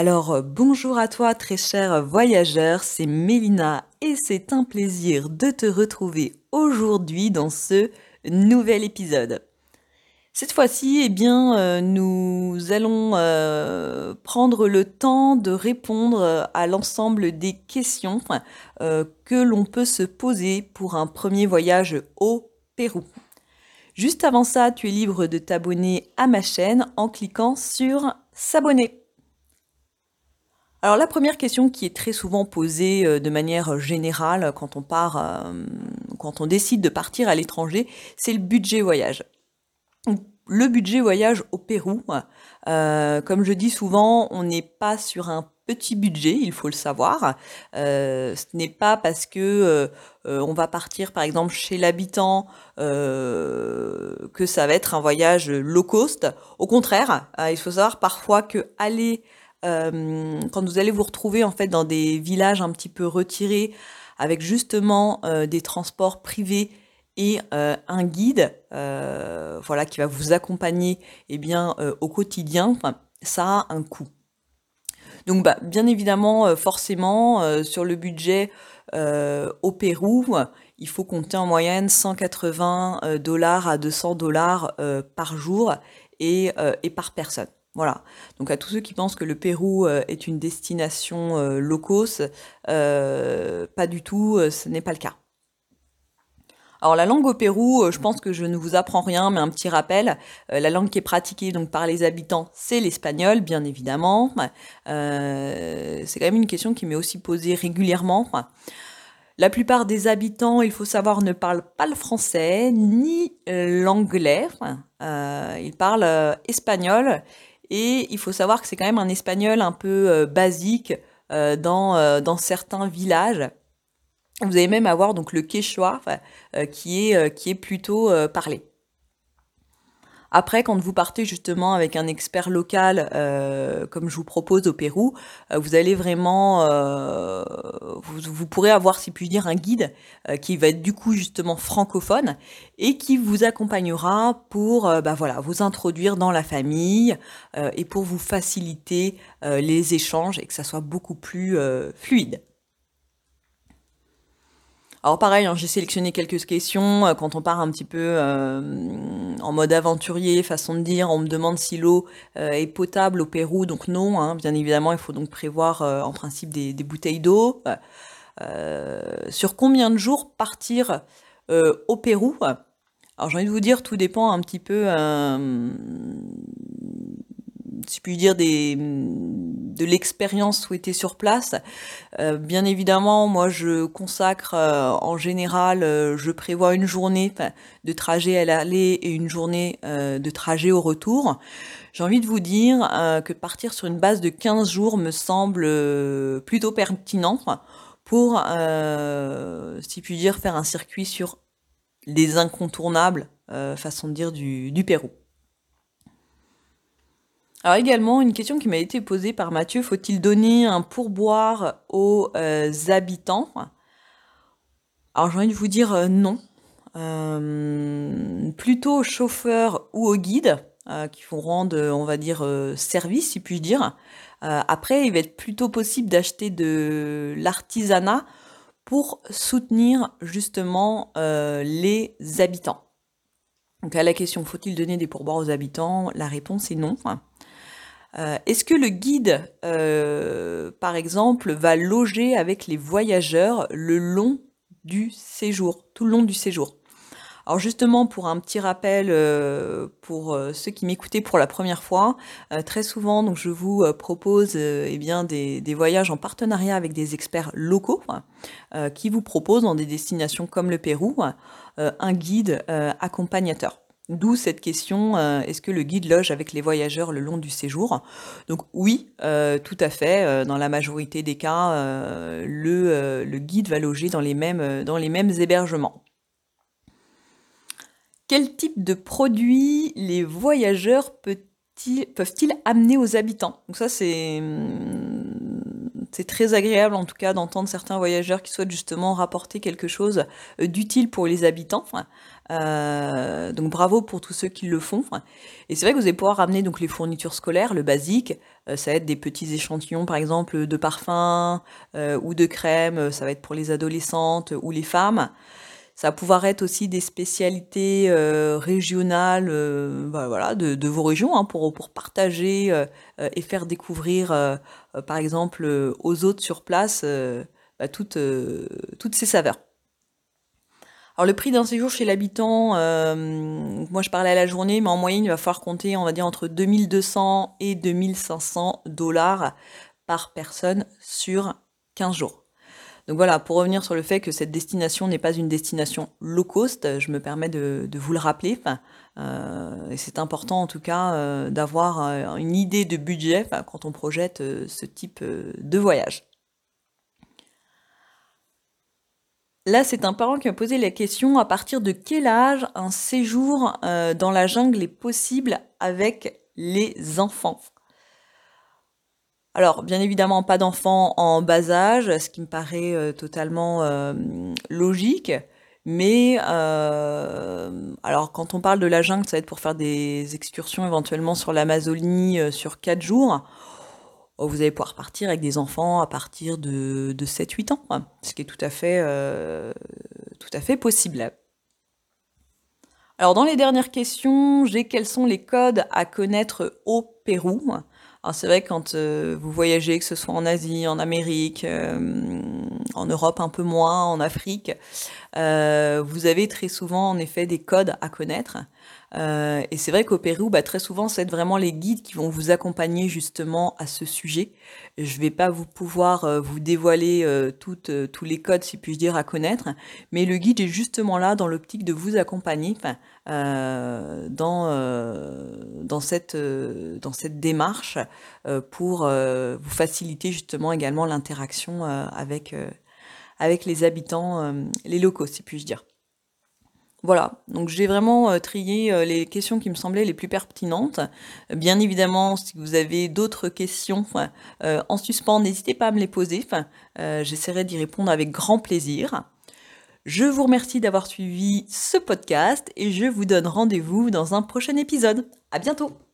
Alors euh, bonjour à toi très cher voyageur, c'est Mélina et c'est un plaisir de te retrouver aujourd'hui dans ce nouvel épisode. Cette fois-ci, eh euh, nous allons euh, prendre le temps de répondre à l'ensemble des questions que l'on peut se poser pour un premier voyage au Pérou. Juste avant ça, tu es libre de t'abonner à ma chaîne en cliquant sur S'abonner. Alors la première question qui est très souvent posée euh, de manière générale quand on part, euh, quand on décide de partir à l'étranger, c'est le budget voyage. Le budget voyage au Pérou, euh, comme je dis souvent, on n'est pas sur un petit budget, il faut le savoir. ce n'est pas parce que on va partir par exemple chez l'habitant que ça va être un voyage low cost. Au contraire, il faut savoir parfois que aller euh, quand vous allez vous retrouver en fait dans des villages un petit peu retirés avec justement euh, des transports privés et euh, un guide voilà qui va vous accompagner eh bien au quotidien ça a un coût. Donc bah, bien évidemment forcément sur le budget au Pérou il faut compter en moyenne 180 dollars à 200 dollars par jour et, et par personne voilà. Donc à tous ceux qui pensent que le Pérou euh, est une destination euh, low euh, pas du tout, ce n'est pas le cas. Alors la langue au Pérou, je pense que je ne vous apprends rien, mais un petit rappel, la langue qui est pratiquée donc par les habitants, c'est l'espagnol, bien évidemment. c'est quand même une question qui m'est aussi posée régulièrement. La plupart des habitants, il faut savoir, ne parlent pas le français ni l'anglais. ils parlent espagnol et il faut savoir que c'est quand même un espagnol un peu euh, basique euh, dans, euh, dans certains villages. Vous allez même avoir donc le quechua qui, est, qui est plutôt parlé. Après, quand vous partez justement avec un expert local, euh, comme je vous propose au Pérou, euh, vous allez vraiment, euh, vous, pourrez avoir, si puis dire, un guide qui va être du coup justement francophone et qui vous accompagnera pour, bah voilà, vous introduire dans la famille et pour vous faciliter les échanges et que ça soit beaucoup plus fluide. Alors pareil, hein, j'ai sélectionné quelques questions. Euh, quand on part un petit peu euh, en mode aventurier, façon de dire, on me demande si l'eau euh, est potable au Pérou. Donc non, hein, bien évidemment, il faut donc prévoir en principe des, des bouteilles d'eau. sur combien de jours partir au Pérou? Alors j'ai envie de vous dire, tout dépend un petit peu si puis dire, des, de l'expérience souhaitée sur place. Euh, bien évidemment, moi, je consacre euh, en général, euh, je prévois une journée de trajet à l'aller et une journée de trajet au retour. J'ai envie de vous dire que partir sur une base de 15 jours me semble plutôt pertinent pour, si puis dire, faire un circuit sur les incontournables, façon de dire, du, du Pérou. Alors également, une question qui m'a été posée par Mathieu, faut-il donner un pourboire aux euh, habitants? Alors j'ai envie de vous dire euh, non. Euh, plutôt aux chauffeurs ou aux guides qui vont rendre, on va dire, service, si puis dire. après, il va être plutôt possible d'acheter de l'artisanat pour soutenir justement les habitants. Donc à la question faut-il donner des pourboires aux habitants? La réponse est non. Euh, est-ce que le guide, euh, par exemple, va loger avec les voyageurs le long du séjour, tout le long du séjour? Alors justement, pour un petit rappel, euh, pour ceux qui m'écoutaient pour la première fois, très souvent, donc je vous propose eh bien des, des, voyages en partenariat avec des experts locaux qui vous proposent dans des destinations comme le Pérou un guide accompagnateur. D'où cette question, est-ce que le guide loge avec les voyageurs le long du séjour? Donc oui, tout à fait. dans la majorité des cas, le, guide va loger dans les mêmes, hébergements. Quel type de produits les voyageurs peuvent-ils amener aux habitants? Donc ça, c'est c'est très agréable en tout cas d'entendre certains voyageurs qui souhaitent justement rapporter quelque chose euh, d'utile pour les habitants. Euh, donc bravo pour tous ceux qui le font. Et c'est vrai que vous allez pouvoir ramener donc les fournitures scolaires, le basique. Euh, ça va être des petits échantillons par exemple de parfums ou de crème. Ça va être pour les adolescentes ou les femmes. Ça va pouvoir être aussi des spécialités euh, régionales euh, bah, voilà, de, vos régions hein, pour, partager euh, et faire découvrir, par exemple, aux autres sur place bah, toutes, toutes ces saveurs. Alors le prix d'un séjour chez l'habitant, moi je parlais à la journée, mais en moyenne il va falloir compter, on va dire, entre 2200 et 2500 dollars par personne sur 15 jours. Donc voilà, pour revenir sur le fait que cette destination n'est pas une destination low cost, je me permets de, vous le rappeler. Euh, et c'est important en tout cas euh, d'avoir euh, une idée de budget quand on projette ce type de voyage. Là, c'est un parent qui m'a posé la question à partir de quel âge un séjour dans la jungle est possible avec les enfants? Alors, bien évidemment, pas d'enfants en bas âge, ce qui me paraît euh, totalement euh, logique. Mais euh, alors, quand on parle de la jungle, ça va être pour faire des excursions éventuellement sur l'Amazonie sur 4 jours. Oh, vous allez pouvoir partir avec des enfants à partir de, 7-8 ans, ce qui est tout à fait possible. Alors, dans les dernières questions, j'ai quels sont les codes à connaître au Pérou? Alors c'est vrai quand euh, vous voyagez, que ce soit en Asie, en Amérique, euh, en Europe un peu moins, en Afrique, euh, vous avez très souvent en effet des codes à connaître. Euh, et c'est vrai qu'au Pérou, bah, très souvent, c'est vraiment les guides qui vont vous accompagner justement à ce sujet. Je ne vais pas vous pouvoir euh, vous dévoiler tous les codes, si puis-je dire, à connaître, mais le guide est justement là dans l'optique de vous accompagner dans, cette, dans cette démarche pour vous faciliter justement également l'interaction avec, avec les habitants, les locaux, si puis-je dire. Voilà, donc j'ai vraiment euh, trié euh, les questions qui me semblaient les plus pertinentes. Bien évidemment, si vous avez d'autres questions euh, en suspens, n'hésitez pas à me les poser. J'essaierai d'y répondre avec grand plaisir. Je vous remercie d'avoir suivi ce podcast et je vous donne rendez-vous dans un prochain épisode. À bientôt!